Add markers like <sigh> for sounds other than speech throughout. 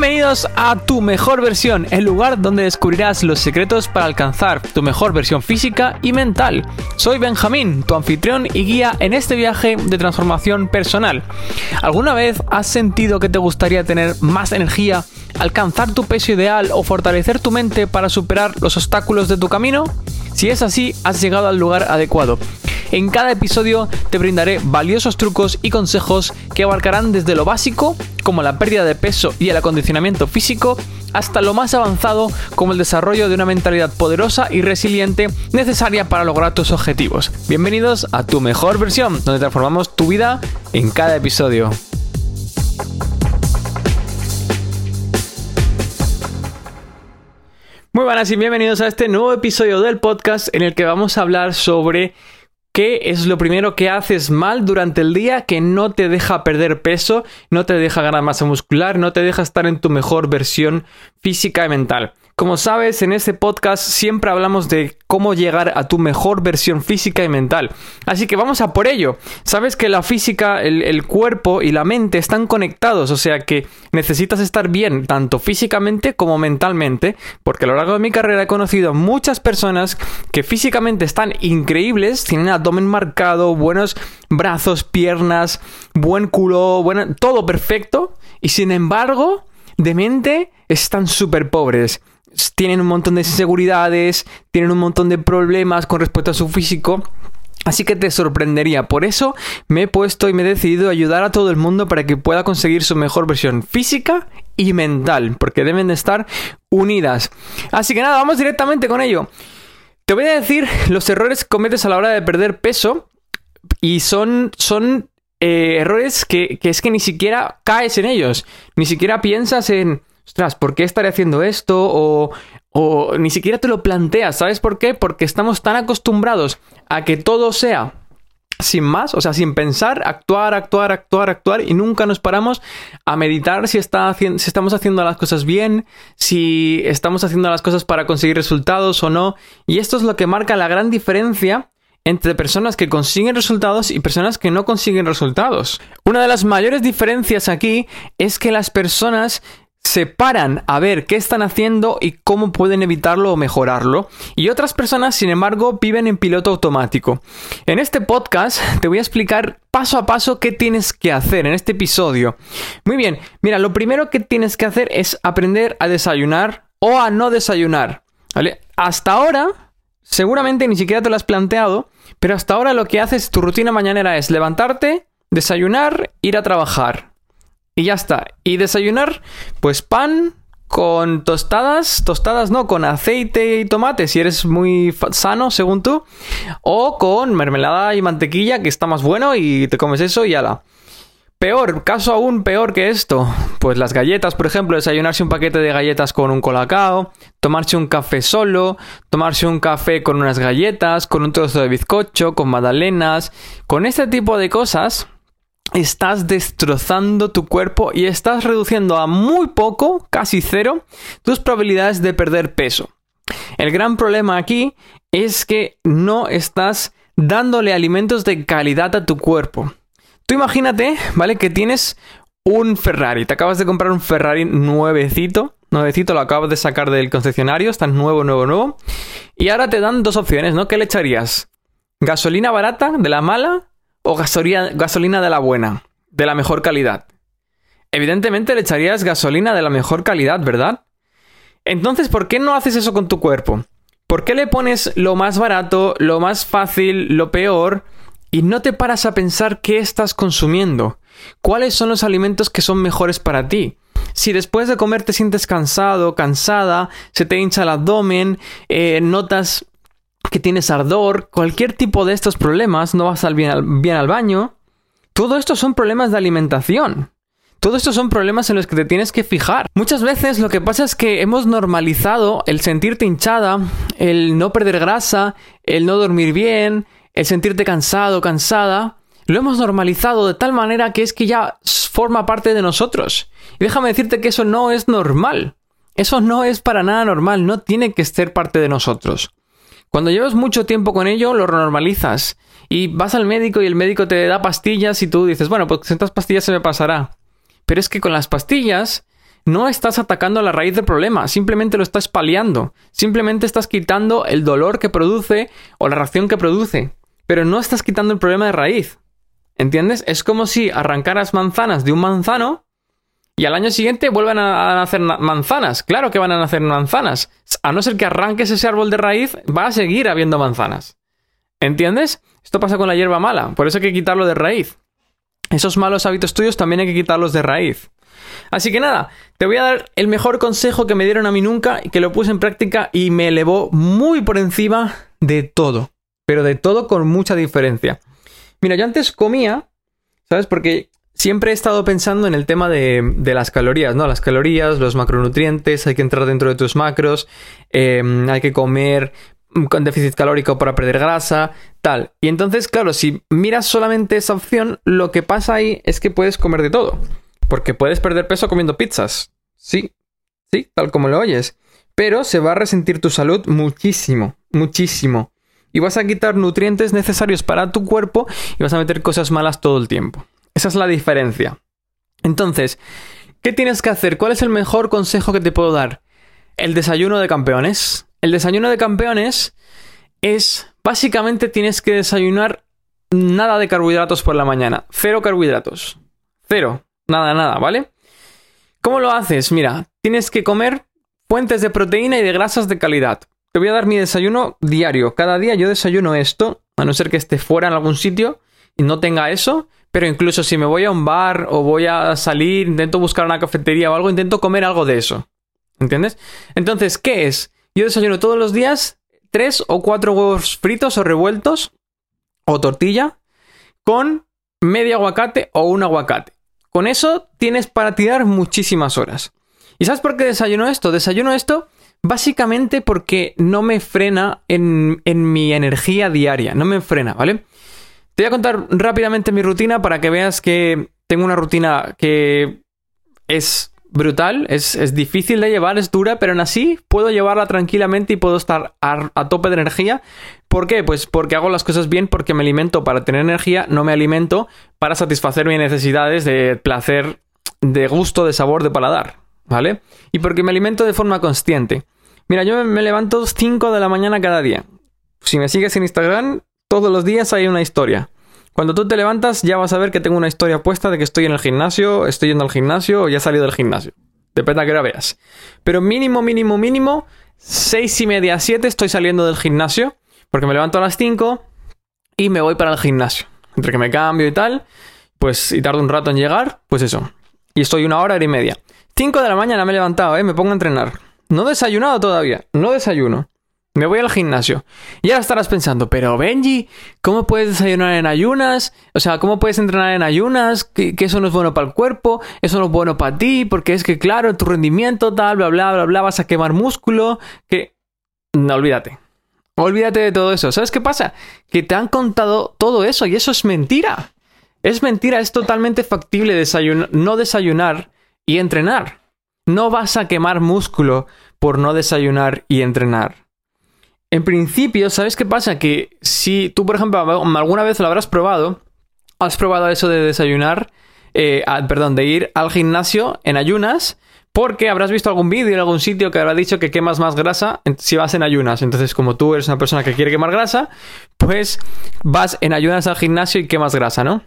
Bienvenidos a Tu Mejor Versión, el lugar donde descubrirás los secretos para alcanzar tu mejor versión física y mental. Soy Benjamín, tu anfitrión y guía en este viaje de transformación personal. ¿Alguna vez has sentido que te gustaría tener más energía, alcanzar tu peso ideal o fortalecer tu mente para superar los obstáculos de tu camino? Si es así, has llegado al lugar adecuado. En cada episodio te brindaré valiosos trucos y consejos que abarcarán desde lo básico, como la pérdida de peso y el acondicionamiento físico, hasta lo más avanzado como el desarrollo de una mentalidad poderosa y resiliente necesaria para lograr tus objetivos. Bienvenidos a tu mejor versión, donde transformamos tu vida en cada episodio. Muy buenas y bienvenidos a este nuevo episodio del podcast en el que vamos a hablar sobre ¿Qué es lo primero que haces mal durante el día que no te deja perder peso, no te deja ganar masa muscular, no te deja estar en tu mejor versión física y mental? Como sabes, en este podcast siempre hablamos de cómo llegar a tu mejor versión física y mental. Así que vamos a por ello. Sabes que la física, el, cuerpo y la mente están conectados, o sea que necesitas estar bien tanto físicamente como mentalmente, porque a lo largo de mi carrera he conocido muchas personas que físicamente están increíbles, tienen abdomen marcado, buenos brazos, piernas, buen culo, todo perfecto, y sin embargo, de mente están súper pobres tienen un montón de inseguridades, tienen un montón de problemas con respecto a su físico. Así que te sorprendería. Por eso me he puesto y me he decidido ayudar a todo el mundo para que pueda conseguir su mejor versión física y mental, porque deben de estar unidas. Así que nada, vamos directamente con ello. Te voy a decir los errores que cometes a la hora de perder peso y son, son eh, errores que, que es que ni siquiera caes en ellos, ni siquiera piensas en ostras, ¿por qué estaré haciendo esto? O, o ni siquiera te lo planteas, ¿sabes por qué? Porque estamos tan acostumbrados a que todo sea sin más, o sea, sin pensar, actuar, actuar, actuar, actuar y nunca nos paramos a meditar si, si estamos haciendo las cosas bien, si estamos haciendo las cosas para conseguir resultados o no. Y esto es lo que marca la gran diferencia entre personas que consiguen resultados y personas que no consiguen resultados. Una de las mayores diferencias aquí es que las personas se paran a ver qué están haciendo y cómo pueden evitarlo o mejorarlo. Y otras personas, sin embargo, viven en piloto automático. En este podcast te voy a explicar paso a paso qué tienes que hacer en este episodio. Muy bien, mira, lo primero que tienes que hacer es aprender a desayunar o a no desayunar. Hasta ahora, seguramente ni siquiera te lo has planteado, pero hasta ahora lo que haces, tu rutina mañanera es levantarte, desayunar, ir a trabajar. Y ya está. Y desayunar, pues pan con tostadas, tostadas no, con aceite y tomate, si eres muy sano, según tú, o con mermelada y mantequilla, que está más bueno, y te comes eso y ala. Peor, caso aún peor que esto, pues las galletas, por ejemplo, desayunarse un paquete de galletas con un colacao, tomarse un café solo, tomarse un café con unas galletas, con un trozo de bizcocho, con magdalenas, con este tipo de cosas, estás destrozando tu cuerpo y estás reduciendo a muy poco, casi cero, tus probabilidades de perder peso. El gran problema aquí es que no estás dándole alimentos de calidad a tu cuerpo. Tú imagínate, ¿vale? Que tienes un Ferrari, te acabas de comprar un Ferrari nuevecito, nuevecito, lo acabas de sacar del concesionario, está nuevo, nuevo, nuevo, y ahora te dan dos opciones, ¿no? ¿Qué le echarías? ¿Gasolina barata, de la mala, o gasolina, gasolina de la buena, de la mejor calidad? Evidentemente le echarías gasolina de la mejor calidad, ¿verdad? Entonces, ¿por qué no haces eso con tu cuerpo? ¿Por qué le pones lo más barato, lo más fácil, lo peor y no te paras a pensar qué estás consumiendo? ¿Cuáles son los alimentos que son mejores para ti? Si después de comer te sientes cansado, cansada, se te hincha el abdomen, eh, notas que tienes ardor, cualquier tipo de estos problemas, no vas al, bien al baño, todo esto son problemas de alimentación. Todo esto son problemas en los que te tienes que fijar. Muchas veces lo que pasa es que hemos normalizado el sentirte hinchada, el no perder grasa, el no dormir bien, el sentirte cansado, cansada. Lo hemos normalizado de tal manera que es que ya forma parte de nosotros. Y déjame decirte que eso no es normal. Eso no es para nada normal, no tiene que ser parte de nosotros. Cuando llevas mucho tiempo con ello, lo normalizas. Y vas al médico y el médico te da pastillas y tú dices, bueno, pues estas pastillas se me pasará. Pero es que con las pastillas no estás atacando la raíz del problema, simplemente lo estás paliando, simplemente estás quitando el dolor que produce o la reacción que produce, pero no estás quitando el problema de raíz. ¿Entiendes? Es como si arrancaras manzanas de un manzano y al año siguiente vuelvan a nacer manzanas. Claro que van a nacer manzanas. A no ser que arranques ese árbol de raíz, va a seguir habiendo manzanas. ¿Entiendes? Esto pasa con la hierba mala, por eso hay que quitarlo de raíz. Esos malos hábitos tuyos también hay que quitarlos de raíz. Así que nada, te voy a dar el mejor consejo que me dieron a mí nunca y que lo puse en práctica y me elevó muy por encima de todo. Pero de todo con mucha diferencia. Mira, yo antes comía, ¿sabes? Porque siempre he estado pensando en el tema de, las calorías, ¿no? Las calorías, los macronutrientes, hay que entrar dentro de tus macros, em, hay que comer con déficit calórico para perder grasa, tal. Y entonces, claro, si miras solamente esa opción, lo que pasa ahí es que puedes comer de todo. Porque puedes perder peso comiendo pizzas. Sí, sí, tal como lo oyes. Pero se va a resentir tu salud muchísimo, muchísimo y vas a quitar nutrientes necesarios para tu cuerpo y vas a meter cosas malas todo el tiempo. Esa es la diferencia. Entonces, ¿qué tienes que hacer? ¿Cuál es el mejor consejo que te puedo dar? El desayuno de campeones. El desayuno de campeones es básicamente tienes que desayunar nada de carbohidratos por la mañana. Cero carbohidratos. Cero. Nada, nada, ¿vale? ¿Cómo lo haces? Mira, tienes que comer fuentes de proteína y de grasas de calidad. Te voy a dar mi desayuno diario. Cada día yo desayuno esto, a no ser que esté fuera en algún sitio y no tenga eso. Pero incluso si me voy a un bar o voy a salir, intento buscar una cafetería o algo, intento comer algo de eso. ¿Entiendes? Entonces, ¿qué es? Yo desayuno todos los días tres o cuatro huevos fritos o revueltos o tortilla con medio aguacate o un aguacate. Con eso tienes para tirar muchísimas horas. ¿Y sabes por qué desayuno esto? Desayuno esto Básicamente porque no me frena en, mi energía diaria, no me frena, ¿vale? Te voy a contar rápidamente mi rutina para que veas que tengo una rutina que es brutal, es, difícil de llevar, es dura, pero aún así puedo llevarla tranquilamente y puedo estar a, a, tope de energía. ¿Por qué? Pues porque hago las cosas bien, porque me alimento para tener energía, no me alimento para satisfacer mis necesidades de placer, de gusto, de sabor, de paladar. ¿vale? Y porque me alimento de forma consciente. Mira, yo me levanto 5 de la mañana cada día. Si me sigues en Instagram, todos los días hay una historia. Cuando tú te levantas ya vas a ver que tengo una historia puesta de que estoy en el gimnasio, estoy yendo al gimnasio o ya he salido del gimnasio. Depende a qué hora veas. Pero mínimo, mínimo, mínimo, 6 y media, 7 estoy saliendo del gimnasio. Porque me levanto a las 5 y me voy para el gimnasio. Entre que me cambio y tal, pues y tardo un rato en llegar, pues eso. Y estoy una hora, hora y media. 5 de la mañana me he levantado, ¿eh? Me pongo a entrenar. No he desayunado todavía, no desayuno. Me voy al gimnasio. Y ahora estarás pensando, pero Benji, ¿cómo puedes desayunar en ayunas? O sea, ¿cómo puedes entrenar en ayunas? Que, eso no es bueno para el cuerpo, eso no es bueno para ti, porque es que, claro, tu rendimiento, tal, bla, bla, bla, bla, vas a quemar músculo, que... No, olvídate. Olvídate de todo eso. ¿Sabes qué pasa? Que te han contado todo eso y eso es mentira. Es mentira, es totalmente factible no desayunar y entrenar. No vas a quemar músculo por no desayunar y entrenar. En principio, ¿sabes qué pasa? Que si tú, por ejemplo, alguna vez lo habrás probado, has probado eso de desayunar, eh, perdón, de ir al gimnasio en ayunas, porque habrás visto algún vídeo en algún sitio que habrá dicho que quemas más grasa si vas en ayunas. Entonces, como tú eres una persona que quiere quemar grasa, pues vas en ayunas al gimnasio y quemas grasa, ¿no?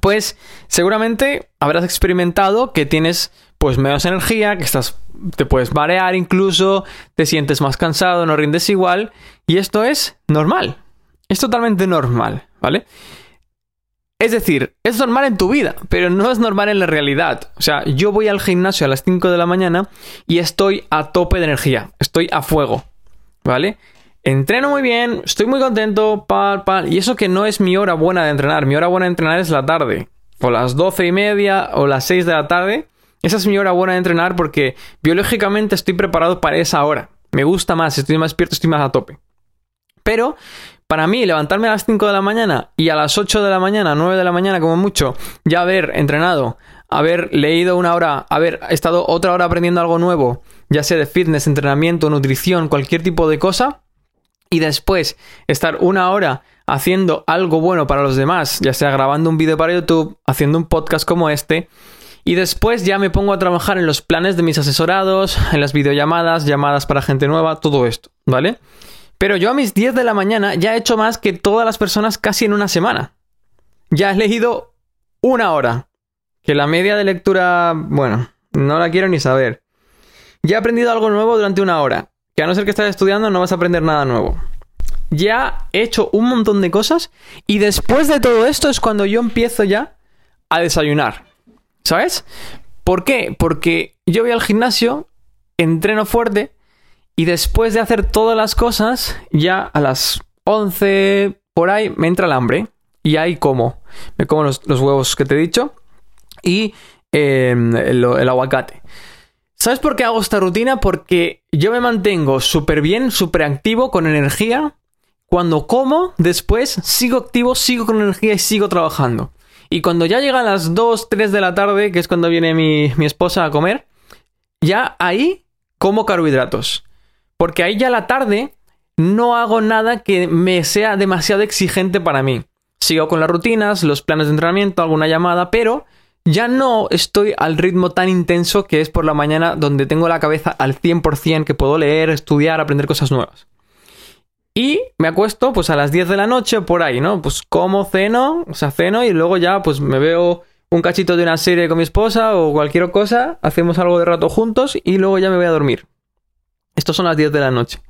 pues seguramente habrás experimentado que tienes pues menos energía, que estás te puedes marear incluso, te sientes más cansado, no rindes igual y esto es normal. Es totalmente normal, ¿vale? Es decir, es normal en tu vida, pero no es normal en la realidad. O sea, yo voy al gimnasio a las 5 de la mañana y estoy a tope de energía, estoy a fuego, ¿vale? Entreno muy bien, estoy muy contento, pal, pal. Y eso que no es mi hora buena de entrenar. Mi hora buena de entrenar es la tarde. O las doce y media o las 6 de la tarde. Esa hora buena de entrenar porque biológicamente estoy preparado para esa hora. Me gusta más, estoy más despierto, estoy más a tope. Pero para mí, levantarme a las 5 de la mañana y a las 8 de la mañana, 9 de la mañana como mucho, ya haber entrenado, haber leído una hora, haber estado otra hora aprendiendo algo nuevo, ya sea de fitness, entrenamiento, nutrición, cualquier tipo de cosa, y después estar una hora haciendo algo bueno para los demás, ya sea grabando un vídeo para YouTube, haciendo un podcast como este, Y después ya me pongo a trabajar en los planes de mis asesorados, en las videollamadas, llamadas para gente nueva, todo esto, ¿vale? Pero yo a mis 10 de la mañana ya he hecho más que todas las personas casi en una semana. Ya he leído una hora. Que la media de lectura, bueno, no la quiero ni saber. Ya he aprendido algo nuevo durante una hora. Que a no ser que estés estudiando no vas a aprender nada nuevo. Ya he hecho un montón de cosas y después de todo esto es cuando yo empiezo ya a desayunar. ¿Sabes? ¿Por qué? Porque yo voy al gimnasio, entreno fuerte y después de hacer todas las cosas, ya a las 11 por ahí me entra el hambre y ahí como. Me como los, huevos que te he dicho y em, el, aguacate. ¿Sabes por qué hago esta rutina? Porque yo me mantengo súper bien, súper activo, con energía. Cuando como, después sigo activo, sigo con energía y sigo trabajando. Y cuando ya llegan las 2, 3 de la tarde, que es cuando viene mi, esposa a comer, ya ahí como carbohidratos. Porque ahí ya la tarde no hago nada que me sea demasiado exigente para mí. Sigo con las rutinas, los planes de entrenamiento, alguna llamada, pero ya no estoy al ritmo tan intenso que es por la mañana donde tengo la cabeza al 100% que puedo leer, estudiar, aprender cosas nuevas. Y me acuesto pues a las 10 de la noche por ahí, ¿no? Pues como ceno, o sea, ceno y luego ya pues me veo un cachito de una serie con mi esposa o cualquier cosa, hacemos algo de rato juntos y luego ya me voy a dormir. Estos son las 10 de la noche.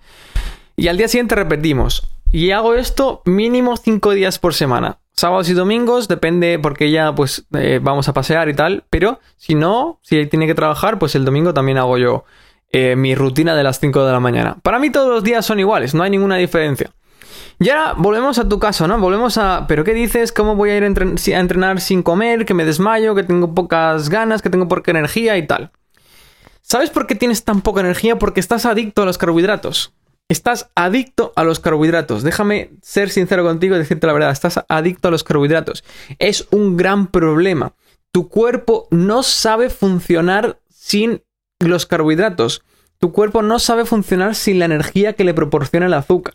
Y al día siguiente repetimos. Y hago esto mínimo 5 días por semana. Sábados y domingos, depende porque ya pues eh, vamos a pasear y tal. Pero si no, si tiene que trabajar, pues el domingo también hago yo eh, mi rutina de las 5 de la mañana. Para mí todos los días son iguales, no hay ninguna diferencia. Y ahora volvemos a tu caso, ¿no? Volvemos a... ¿Pero qué dices? ¿Cómo voy a ir a, entrenar sin comer? Que me desmayo, que tengo pocas ganas, que tengo poca energía y tal. ¿Sabes por qué tienes tan poca energía? Porque estás adicto a los carbohidratos. Estás adicto a los carbohidratos. Déjame ser sincero contigo y decirte la verdad. Estás adicto a los carbohidratos. Es un gran problema. Tu cuerpo no sabe funcionar sin los carbohidratos. Tu cuerpo no sabe funcionar sin la energía que le proporciona el azúcar.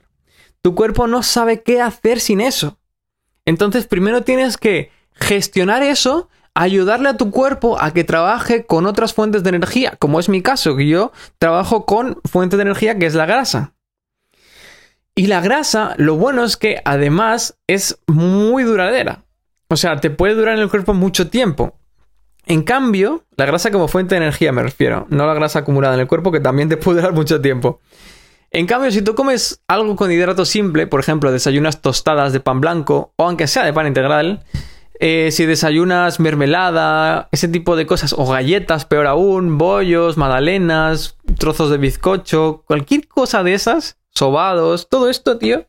Tu cuerpo no sabe qué hacer sin eso. Entonces, primero tienes que gestionar eso, ayudarle a tu cuerpo a que trabaje con otras fuentes de energía, como es mi caso, que yo trabajo con fuente de energía que es la grasa. Y la grasa, lo bueno es que además es muy duradera. O sea, te puede durar en el cuerpo mucho tiempo. En cambio, la grasa como fuente de energía me refiero, no la grasa acumulada en el cuerpo que también te puede <laughs> durar mucho tiempo. En cambio, si tú comes algo con hidrato simple, por ejemplo, desayunas tostadas de pan blanco o aunque sea de pan integral, eh, si desayunas mermelada, ese tipo de cosas, o galletas, peor aún, bollos, magdalenas, trozos de bizcocho, cualquier cosa de esas, sobados, todo esto, tío,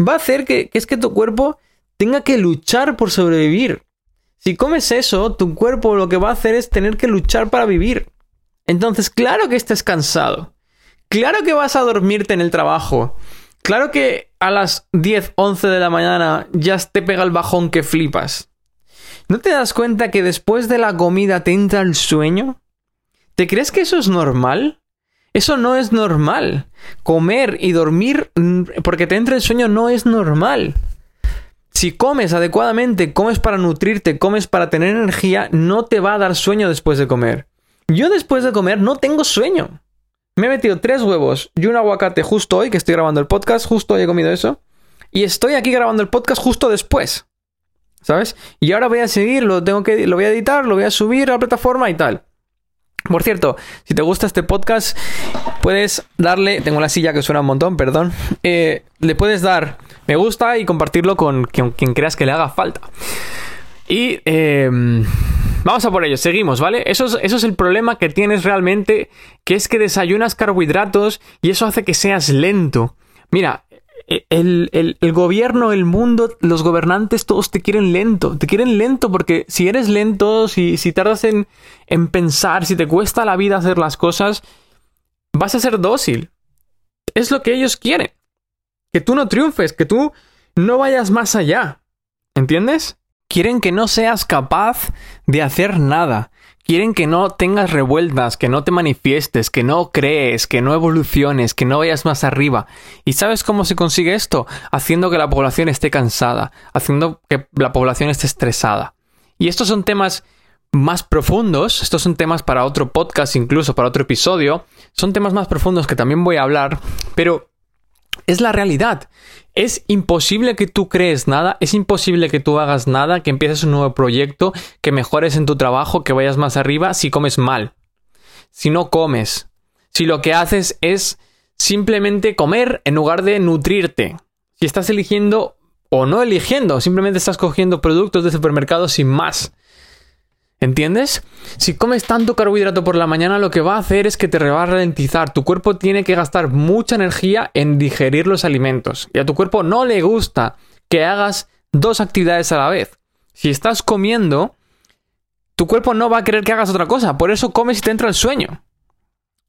va a hacer que, que es que tu cuerpo tenga que luchar por sobrevivir. Si comes eso, tu cuerpo lo que va a hacer es tener que luchar para vivir. Entonces, claro que estés cansado. Claro que vas a dormirte en el trabajo. Claro que a las 10, 11 de la mañana ya te pega el bajón que flipas. ¿No te das cuenta que después de la comida te entra el sueño? ¿Te crees que eso es normal? Eso no es normal. Comer y dormir mm, porque te entra el sueño no es normal. Si comes adecuadamente, comes para nutrirte, comes para tener energía, no te va a dar sueño después de comer. Yo después de comer no tengo sueño. Me he metido tres huevos y un aguacate justo hoy, que estoy grabando el podcast, justo hoy he comido eso. Y estoy aquí grabando el podcast justo después. ¿Sabes? Y ahora voy a seguir, lo tengo que, lo voy a editar, lo voy a subir a la plataforma y tal. Por cierto, si te gusta este podcast, puedes darle, tengo la silla que suena un montón, perdón, eh, le puedes dar me gusta y compartirlo con quien, creas que le haga falta. Y em, vamos a por ello, seguimos, ¿vale? Eso es, eso es el problema que tienes realmente, que es que desayunas carbohidratos y eso hace que seas lento. Mira, e, el, gobierno, el mundo, los gobernantes, todos te quieren lento. Te quieren lento porque si eres lento, si, si tardas en, en pensar, si te cuesta la vida hacer las cosas, vas a ser dócil. Es lo que ellos quieren. Que tú no triunfes, que tú no vayas más allá. ¿Entiendes? Quieren que no seas capaz de hacer nada. Quieren que no tengas revueltas, que no te manifiestes, que no crees, que no evoluciones, que no vayas más arriba. ¿Y sabes cómo se consigue esto? Haciendo que la población esté cansada, haciendo que la población esté estresada. Y estos son temas más profundos, estos son temas para otro podcast, incluso para otro episodio, son temas más profundos que también voy a hablar, pero es la realidad. Es imposible que tú crees nada, es imposible que tú hagas nada, que empieces un nuevo proyecto, que mejores en tu trabajo, que vayas más arriba si comes mal. Si no comes. Si lo que haces es simplemente comer en lugar de nutrirte. Si estás eligiendo o no eligiendo, simplemente estás cogiendo productos de supermercado sin más. ¿Entiendes? Si comes tanto carbohidrato por la mañana, lo que va a hacer es que te va a ralentizar. Tu cuerpo tiene que gastar mucha energía en digerir los alimentos. Y a tu cuerpo no le gusta que hagas dos actividades a la vez. Si estás comiendo, tu cuerpo no va a querer que hagas otra cosa. Por eso comes y te entra el sueño.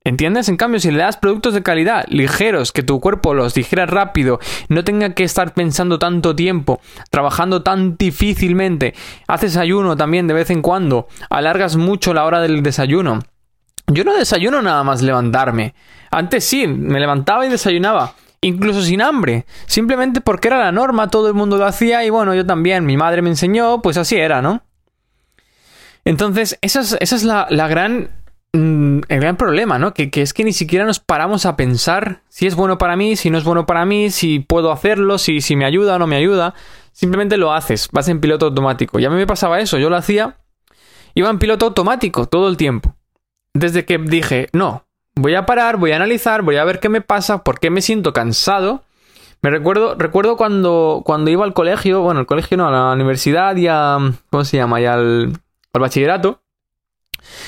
¿Entiendes? En cambio, si le das productos de calidad, ligeros, que tu cuerpo los digiera rápido, no tenga que estar pensando tanto tiempo, trabajando tan difícilmente, haces ayuno también de vez en cuando, alargas mucho la hora del desayuno. Yo no desayuno nada más levantarme. Antes sí, me levantaba y desayunaba, incluso sin hambre, simplemente porque era la norma, todo el mundo lo hacía y bueno, yo también, mi madre me enseñó, pues así era, ¿no? Entonces, esa es, esa es la, la gran el gran problema, ¿no? Que, es que ni siquiera nos paramos a pensar si es bueno para mí, si no es bueno para mí, si puedo hacerlo, si, si me ayuda o no me ayuda. Simplemente lo haces, vas en piloto automático. Y a mí me pasaba eso, yo lo hacía, iba en piloto automático todo el tiempo. Desde que dije, no, voy a parar, voy a analizar, voy a ver qué me pasa, por qué me siento cansado. Me recuerdo, recuerdo cuando, cuando iba al colegio, bueno, al colegio no, a la universidad y a, ¿cómo se llama? Y al, al bachillerato.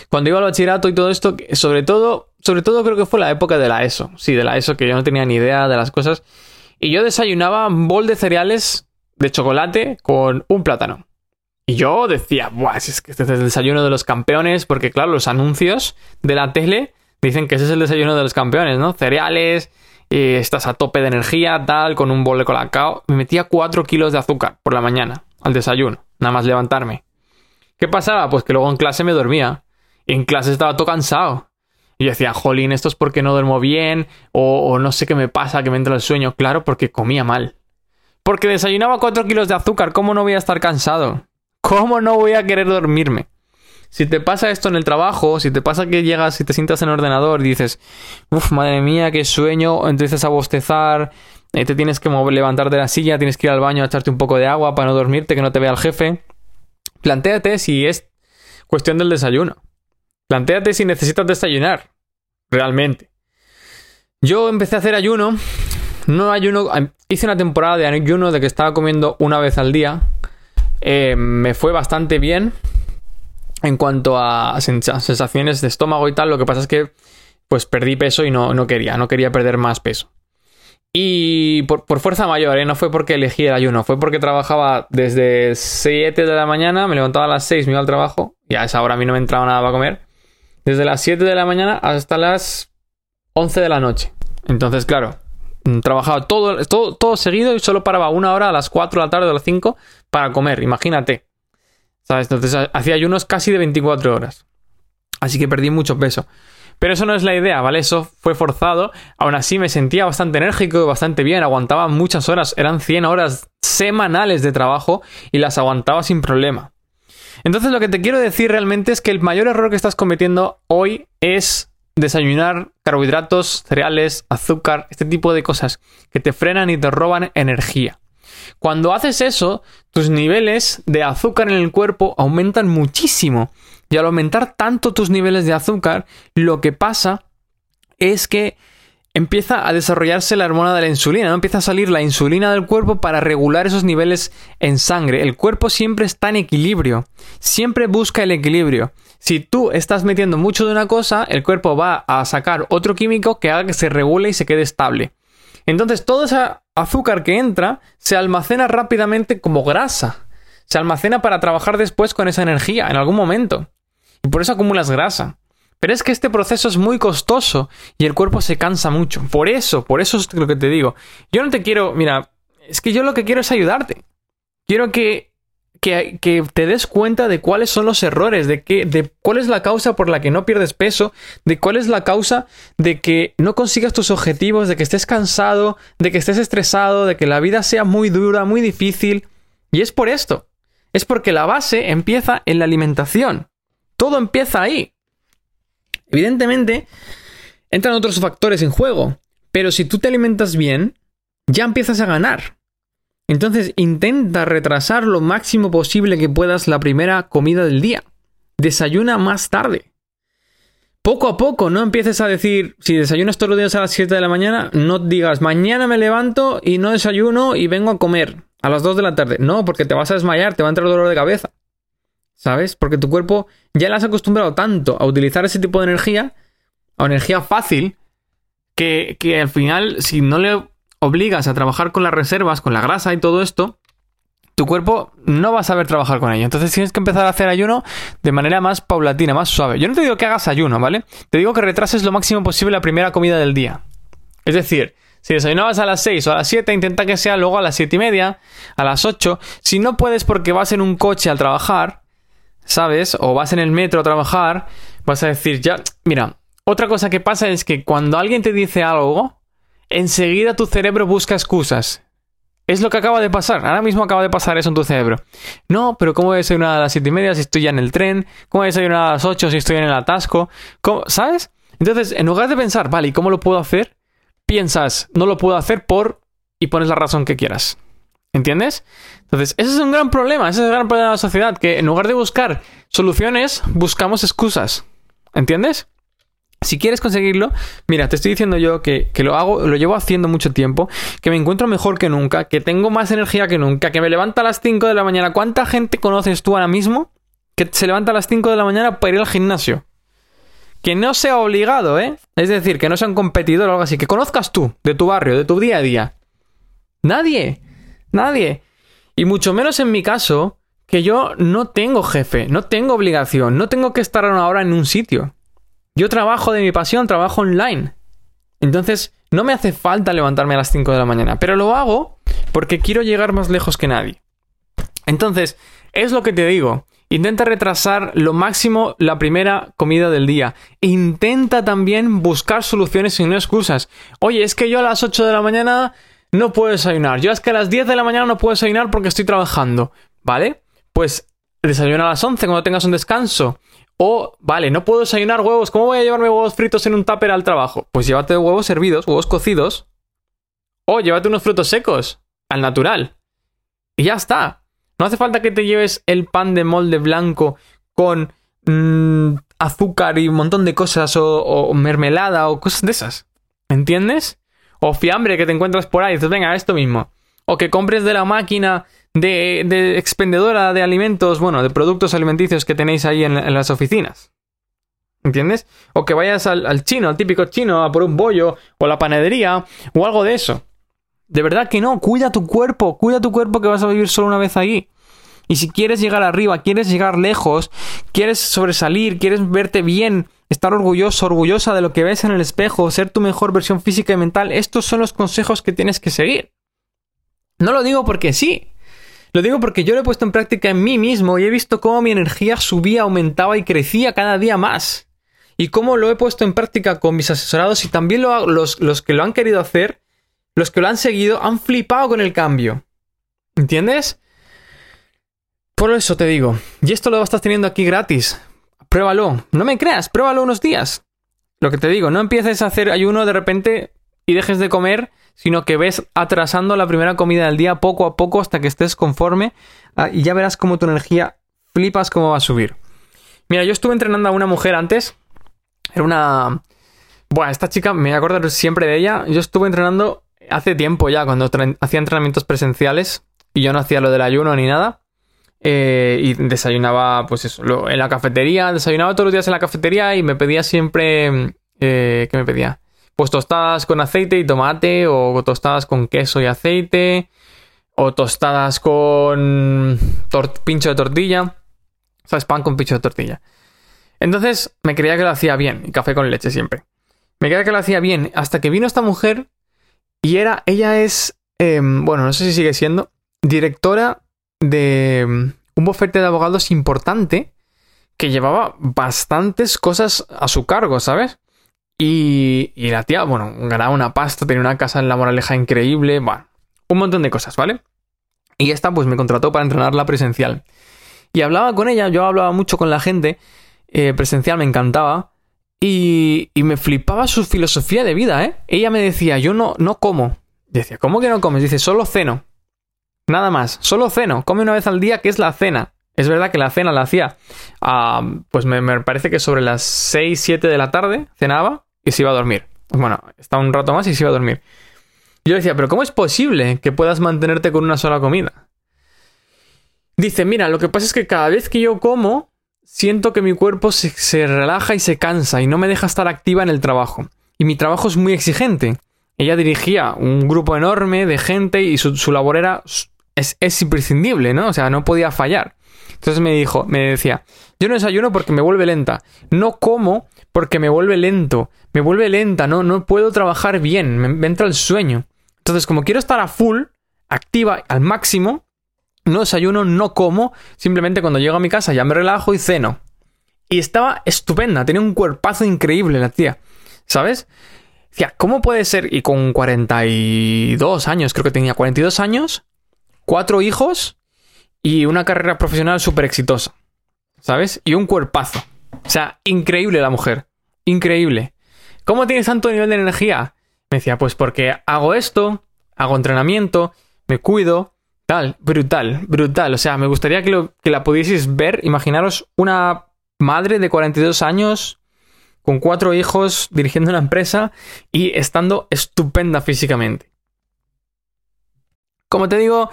Cuando iba al bachillerato y todo esto, sobre todo, sobre todo creo que fue la época de la ESO. Sí, de la ESO, que yo no tenía ni idea de las cosas. Y yo desayunaba un bol de cereales de chocolate con un plátano. Y yo decía, Buah, es que este es el desayuno de los campeones, porque claro, los anuncios de la tele dicen que ese es el desayuno de los campeones, ¿no? Cereales, estás a tope de energía, tal, con un bol de colacao. Me metía 4 kilos de azúcar por la mañana al desayuno, nada más levantarme. ¿Qué pasaba? Pues que luego en clase me dormía. En clase estaba todo cansado. Y yo decía, jolín, esto es porque no duermo bien, o, no sé qué me pasa, que me entra el sueño. Claro, porque comía mal. Porque desayunaba 4 kilos de azúcar, ¿cómo no voy a estar cansado? ¿Cómo no voy a querer dormirme? Si te pasa esto en el trabajo, si te pasa que llegas y te sientas en el ordenador y dices, uff, madre mía, qué sueño, empiezas a bostezar, eh, te tienes que levantar de la silla, tienes que ir al baño a echarte un poco de agua para no dormirte, que no te vea el jefe. Plantéate si es cuestión del desayuno. Plantéate si necesitas desayunar. Realmente. Yo empecé a hacer ayuno. No ayuno. Hice una temporada de ayuno de que estaba comiendo una vez al día. Eh, me fue bastante bien. En cuanto a sensaciones de estómago y tal. Lo que pasa es que. Pues perdí peso y no, no quería. No quería perder más peso. Y por, fuerza mayor, ¿eh? no fue porque elegí el ayuno, fue porque trabajaba desde 7 de la mañana, me levantaba a las 6, me iba al trabajo, y a esa hora a mí no me entraba nada para comer, desde las 7 de la mañana hasta las 11 de la noche. Entonces, claro, mm, trabajaba todo, todo, todo seguido y solo paraba una hora a las 4 de la tarde o a las 5 para comer, imagínate. ¿Sabes? Entonces hacía ayunos casi de 24 horas. Así que perdí mucho peso. Pero eso no es la idea, ¿vale? Eso fue forzado. Aún así me sentía bastante enérgico, bastante bien, aguantaba muchas horas, eran 100 horas semanales de trabajo y las aguantaba sin problema. Entonces lo que te quiero decir realmente es que el mayor error que estás cometiendo hoy es desayunar carbohidratos, cereales, azúcar, este tipo de cosas que te frenan y te roban energía. Cuando haces eso, tus niveles de azúcar en el cuerpo aumentan muchísimo y al aumentar tanto tus niveles de azúcar, lo que pasa es que empieza a desarrollarse la hormona de la insulina, ¿no? Empieza a salir la insulina del cuerpo para regular esos niveles en sangre. El cuerpo siempre está en equilibrio, siempre busca el equilibrio. Si tú estás metiendo mucho de una cosa, el cuerpo va a sacar otro químico que haga que se regule y se quede estable. Entonces todo ese azúcar que entra se almacena rápidamente como grasa. Se almacena para trabajar después con esa energía en algún momento y por eso acumulas grasa. Pero es que este proceso es muy costoso y el cuerpo se cansa mucho. Por eso, por eso es lo que te digo. Yo no te quiero, mira, es que yo lo que quiero es ayudarte. Quiero que, que, te des cuenta de cuáles son los errores, de, que, de cuál es la causa por la que no pierdes peso, de cuál es la causa de que no consigas tus objetivos, de que estés cansado, de que estés estresado, de que la vida sea muy dura, muy difícil. Y es por esto. Es porque la base empieza en la alimentación. todo empieza ahí. Evidentemente, entran otros factores en juego, pero si tú te alimentas bien, ya empiezas a ganar. Entonces intenta retrasar lo máximo posible que puedas la primera comida del día. Desayuna más tarde. Poco a poco, no empieces a decir, si desayunas todos los días a las 7 de la mañana, no digas, mañana me levanto y no desayuno y vengo a comer a las 2 de la tarde. No, porque te vas a desmayar, te va a entrar dolor de cabeza. ¿Sabes? Porque tu cuerpo ya le has acostumbrado tanto a utilizar ese tipo de energía, a energía fácil, que, que al final, si no le obligas a trabajar con las reservas, con la grasa y todo esto, tu cuerpo no va a saber trabajar con ello. Entonces tienes que empezar a hacer ayuno de manera más paulatina, más suave. Yo no te digo que hagas ayuno, ¿vale? Te digo que retrases lo máximo posible la primera comida del día. Es decir, si desayunabas a las 6 o a las 7, intenta que sea luego a las 7 y media, a las 8. Si no puedes porque vas en un coche al trabajar, ¿sabes? O vas en el metro a trabajar, vas a decir, ya, mira, otra cosa que pasa es que cuando alguien te dice algo, enseguida tu cerebro busca excusas. Es lo que acaba de pasar. Ahora mismo acaba de pasar eso en tu cerebro. No, pero ¿cómo voy a desayunar a las 7 y media si estoy ya en el tren? ¿Cómo voy a desayunar a las 8 si estoy en el atasco? ¿Sabes? Entonces, en lugar de pensar, vale, ¿y cómo lo puedo hacer? Piensas, no lo puedo hacer por... y pones la razón que quieras. ¿Entiendes? Entonces, ese es un gran problema, ese es el gran problema de la sociedad, que en lugar de buscar soluciones, buscamos excusas. ¿Entiendes? Si quieres conseguirlo, mira, te estoy diciendo yo que, lo hago, lo llevo haciendo mucho tiempo, que me encuentro mejor que nunca, que tengo más energía que nunca, que me levanta a las 5 de la mañana. ¿Cuánta gente conoces tú ahora mismo que se levanta a las 5 de la mañana para ir al gimnasio? Que no sea obligado, ¿eh? Es decir, que no sea un competidor o algo así, que conozcas tú, de tu barrio, de tu día a día. Nadie, nadie. Y mucho menos en mi caso, que yo no tengo jefe, no tengo obligación, no tengo que estar a una hora en un sitio. Yo trabajo de mi pasión, trabajo online. Entonces, no me hace falta levantarme a las 5 de la mañana, pero lo hago porque quiero llegar más lejos que nadie. Entonces, es lo que te digo. Intenta retrasar lo máximo la primera comida del día. Intenta también buscar soluciones y no excusas. Oye, es que yo a las 8 de la mañana no puedo desayunar. Yo es que a las 10 de la mañana no puedo desayunar porque estoy trabajando. ¿Vale? Pues desayuna a las 11 cuando tengas un descanso. O, vale, no puedo desayunar huevos. ¿Cómo voy a llevarme huevos fritos en un tupper al trabajo? Pues llévate huevos hervidos, huevos cocidos. O llévate unos frutos secos, al natural. Y ya está. No hace falta que te lleves el pan de molde blanco con mm, azúcar y un montón de cosas, o, o, mermelada, o cosas de esas. ¿Entiendes? O fiambre que te encuentras por ahí. Dices, venga, esto mismo. O que compres de la máquina de, expendedora de alimentos, bueno, de productos alimenticios que tenéis ahí en, las oficinas. ¿Entiendes? O que vayas al, chino, al típico chino, a por un bollo, o la panadería, o algo de eso. De verdad que no, cuida tu cuerpo, cuida tu cuerpo que vas a vivir solo una vez ahí. Y si quieres llegar arriba, quieres llegar lejos, quieres sobresalir, quieres verte bien, estar orgulloso, orgullosa de lo que ves en el espejo, ser tu mejor versión física y mental, estos son los consejos que tienes que seguir. No lo digo porque sí, lo digo porque yo lo he puesto en práctica en mí mismo y he visto cómo mi energía subía, aumentaba y crecía cada día más. Y cómo lo he puesto en práctica con mis asesorados y también los, los que lo han querido hacer, los que lo han seguido, han flipado con el cambio. ¿Entiendes? Por eso te digo, y esto lo estás teniendo aquí gratis. Pruébalo. No me creas, pruébalo unos días. Lo que te digo, no empieces a hacer ayuno de repente y dejes de comer sino que ves atrasando la primera comida del día poco a poco hasta que estés conforme ah, y ya verás cómo tu energía flipas cómo va a subir. Mira, yo estuve entrenando a una mujer antes, era una... Bueno, esta chica, me acuerdo siempre de ella, yo estuve entrenando hace tiempo ya, cuando hacía entrenamientos presenciales y yo no hacía lo del ayuno ni nada. Eh, y desayunaba, pues eso, en la cafetería, desayunaba todos los días en la cafetería y me pedía siempre... Eh, ¿Qué me pedía? Pues tostadas con aceite y tomate, o tostadas con queso y aceite, o tostadas con pincho de tortilla, ¿sabes? Pan con pincho de tortilla. Entonces me creía que lo hacía bien, y café con leche siempre. Me creía que lo hacía bien, hasta que vino esta mujer y era, ella es, em, bueno, no sé si sigue siendo, directora de em, un bufete de abogados importante que llevaba bastantes cosas a su cargo, ¿sabes? Y, la tía, bueno, ganaba una pasta, tenía una casa en La Moraleja increíble, bueno, un montón de cosas, ¿vale? Y esta pues me contrató para entrenarla presencial. Y hablaba con ella, yo hablaba mucho con la gente eh, presencial, me encantaba. Y, y, me flipaba su filosofía de vida, ¿eh? Ella me decía, yo no, no como. Decía, ¿cómo que no comes? Dice, solo ceno. Nada más, solo ceno. Come una vez al día, que es la cena. Es verdad que la cena la hacía, pues me, parece que sobre las 6, 7 de la tarde cenaba y se iba a dormir. Bueno, estaba un rato más y se iba a dormir. Yo decía, pero ¿cómo es posible que puedas mantenerte con una sola comida? Dice, mira, lo que pasa es que cada vez que yo como, siento que mi cuerpo se, relaja y se cansa y no me deja estar activa en el trabajo. Y mi trabajo es muy exigente. Ella dirigía un grupo enorme de gente y su, su labor era es, es, imprescindible, ¿no? O sea, no podía fallar. Entonces me dijo, me decía, yo no desayuno porque me vuelve lenta. No como porque me vuelve lento. Me vuelve lenta, no, no puedo trabajar bien. Me, entra el sueño. Entonces, como quiero estar a full, activa al máximo, no desayuno, no como. Simplemente cuando llego a mi casa ya me relajo y ceno. Y estaba estupenda, tenía un cuerpazo increíble la tía. ¿Sabes? Decía, ¿cómo puede ser? Y con 42 años, creo que tenía 42 años, cuatro hijos y una carrera profesional súper exitosa. ¿Sabes? Y un cuerpazo. O sea, increíble la mujer. Increíble. ¿Cómo tienes tanto nivel de energía? Me decía, pues porque hago esto, hago entrenamiento, me cuido, tal, brutal, brutal. O sea, me gustaría que, lo, que la pudieseis ver. Imaginaros una madre de 42 años con cuatro hijos dirigiendo una empresa y estando estupenda físicamente. Como te digo,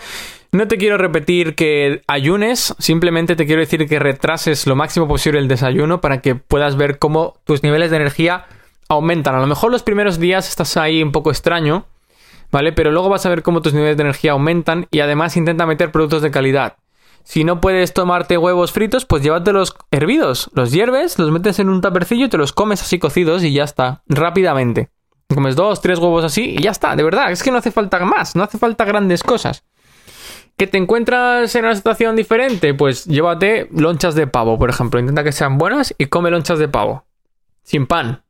no te quiero repetir que ayunes, simplemente te quiero decir que retrases lo máximo posible el desayuno para que puedas ver cómo tus niveles de energía aumentan. A lo mejor los primeros días estás ahí un poco extraño, ¿vale? Pero luego vas a ver cómo tus niveles de energía aumentan y además intenta meter productos de calidad. Si no puedes tomarte huevos fritos, pues llévatelos hervidos. Los hierves, los metes en un tapercillo y te los comes así cocidos y ya está, rápidamente. Comes dos, tres huevos así y ya está, de verdad, es que no hace falta más, no hace falta grandes cosas. ¿Que te encuentras en una situación diferente? Pues llévate lonchas de pavo, por ejemplo. Intenta que sean buenas y come lonchas de pavo. Sin pan.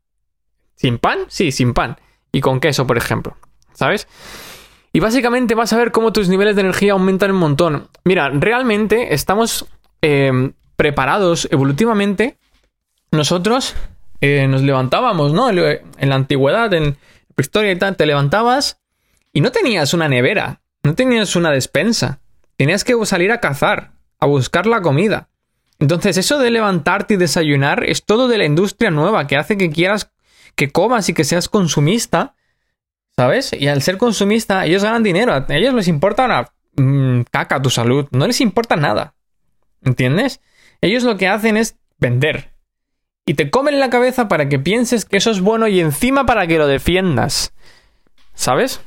¿Sin pan? Sí, sin pan. Y con queso, por ejemplo. ¿Sabes? Y básicamente vas a ver cómo tus niveles de energía aumentan un montón. Mira, realmente estamos eh, preparados evolutivamente. Nosotros eh, nos levantábamos, ¿no? En la antigüedad, en la historia y tal, te levantabas y no tenías una nevera. No tenías una despensa. Tenías que salir a cazar, a buscar la comida. Entonces, eso de levantarte y desayunar es todo de la industria nueva que hace que quieras que comas y que seas consumista. ¿Sabes? Y al ser consumista, ellos ganan dinero. A ellos les importa una mm, caca tu salud. No les importa nada. ¿Entiendes? Ellos lo que hacen es vender. Y te comen la cabeza para que pienses que eso es bueno y encima para que lo defiendas. ¿Sabes?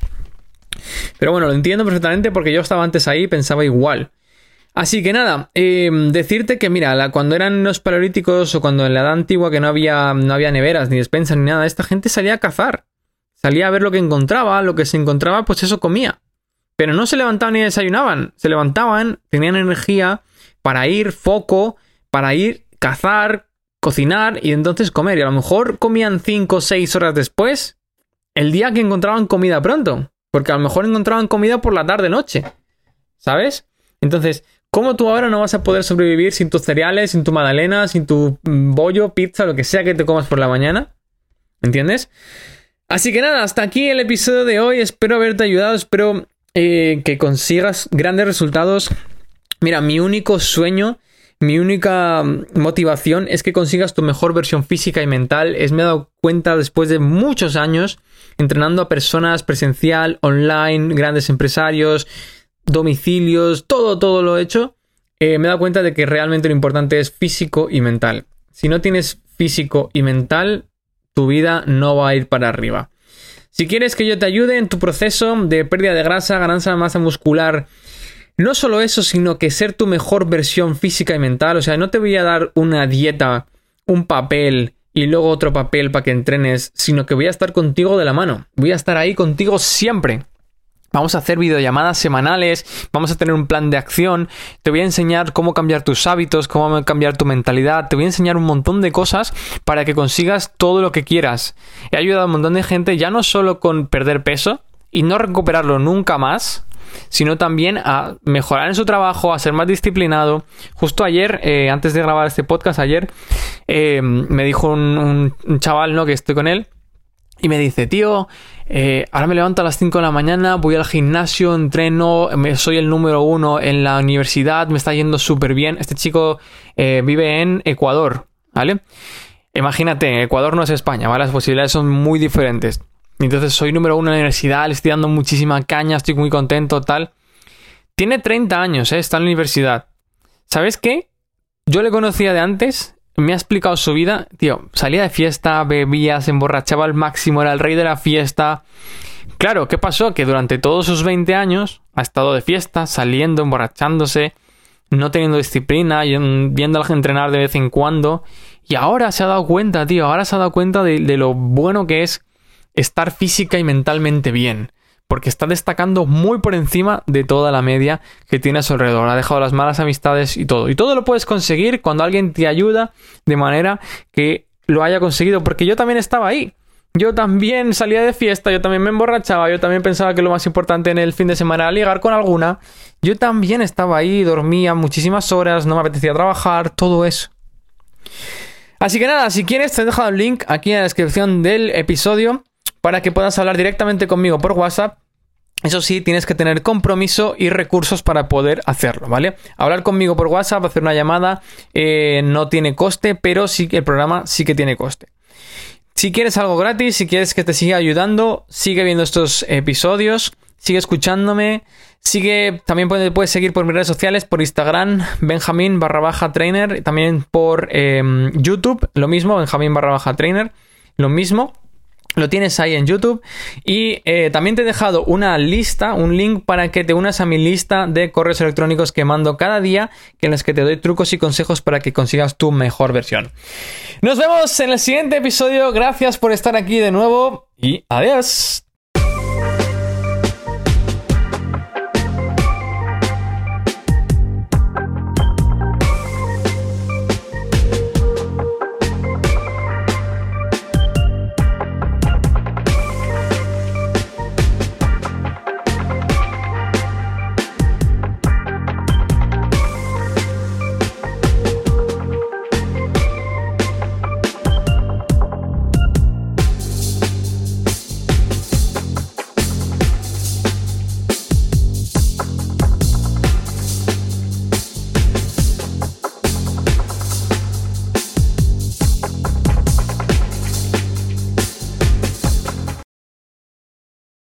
Pero bueno, lo entiendo perfectamente porque yo estaba antes ahí y pensaba igual. Así que nada, em, decirte que mira, cuando eran los paleolíticos o cuando en la edad antigua que no había, no había neveras ni despensas ni nada, esta gente salía a cazar. Salía a ver lo que encontraba, lo que se encontraba, pues eso comía. Pero no se levantaban ni desayunaban, se levantaban, tenían energía para ir, foco, para ir, cazar, cocinar y entonces comer. Y a lo mejor comían 5 o 6 horas después, el día que encontraban comida pronto. Porque a lo mejor encontraban comida por la tarde-noche. ¿Sabes? Entonces, ¿cómo tú ahora no vas a poder sobrevivir sin tus cereales, sin tu magdalena, sin tu mm, bollo, pizza, lo que sea que te comas por la mañana? ¿Entiendes? Así que nada, hasta aquí el episodio de hoy. Espero haberte ayudado, espero eh, que consigas grandes resultados. Mira, mi único sueño mi única motivación es que consigas tu mejor versión física y mental. Es me he dado cuenta después de muchos años entrenando a personas presencial, online, grandes empresarios, domicilios, todo, todo lo he hecho. Eh, me he dado cuenta de que realmente lo importante es físico y mental. Si no tienes físico y mental, tu vida no va a ir para arriba. Si quieres que yo te ayude en tu proceso de pérdida de grasa, ganancia de masa muscular, no solo eso, sino que ser tu mejor versión física y mental. O sea, no te voy a dar una dieta, un papel y luego otro papel para que entrenes, sino que voy a estar contigo de la mano. Voy a estar ahí contigo siempre. Vamos a hacer videollamadas semanales, vamos a tener un plan de acción, te voy a enseñar cómo cambiar tus hábitos, cómo cambiar tu mentalidad, te voy a enseñar un montón de cosas para que consigas todo lo que quieras. He ayudado a un montón de gente ya no solo con perder peso y no recuperarlo nunca más, sino también a mejorar en su trabajo, a ser más disciplinado. Justo ayer, eh, antes de grabar este podcast, ayer, eh, me dijo un, chaval, ¿no? Que estoy con él. Y me dice, tío, eh, ahora me levanto a las 5 de la mañana, voy al gimnasio, entreno, soy el número uno en la universidad, me está yendo súper bien. Este chico vive en Ecuador, ¿vale? Imagínate, Ecuador no es España, ¿vale? Las posibilidades son muy diferentes. Entonces soy número uno en la universidad, le estoy dando muchísima caña, estoy muy contento, tal. Tiene 30 años, ¿eh? está en la universidad. ¿Sabes qué? Yo le conocía de antes, me ha explicado su vida. Tío, salía de fiesta, bebía, se emborrachaba al máximo, era el rey de la fiesta. Claro, ¿qué pasó? Que durante todos sus 20 años ha estado de fiesta, saliendo, emborrachándose, no teniendo disciplina, viendo a entrenar de vez en cuando. Y ahora se ha dado cuenta, tío, ahora se ha dado cuenta de lo bueno que es estar física y mentalmente bien. Porque está destacando muy por encima de toda la media que tiene a su alrededor. Ha dejado las malas amistades y todo. Y todo lo puedes conseguir cuando alguien te ayuda de manera que lo haya conseguido. Porque yo también estaba ahí. Yo también salía de fiesta, yo también me emborrachaba, yo también pensaba que lo más importante en el fin de semana era ligar con alguna. Yo también estaba ahí, dormía muchísimas horas, no me apetecía trabajar, todo eso. Así que nada, si quieres te he dejado el link aquí en la descripción del episodio para que puedas hablar directamente conmigo por WhatsApp. Eso sí, tienes que tener compromiso y recursos para poder hacerlo, ¿vale? Hablar conmigo por WhatsApp, hacer una llamada, eh, no tiene coste, pero sí que el programa sí que tiene coste. Si quieres algo gratis, si quieres que te siga ayudando, sigue viendo estos episodios, sigue escuchándome, sigue, también puedes, seguir por mis redes sociales, por Instagram, Benjamín barra baja trainer, también por em, YouTube, lo mismo, Benjamín barra baja trainer, lo mismo. Lo tienes ahí en YouTube. Y eh, también te he dejado una lista, un link para que te unas a mi lista de correos electrónicos que mando cada día, en los que te doy trucos y consejos para que consigas tu mejor versión. Nos vemos en el siguiente episodio. Gracias por estar aquí de nuevo y adiós.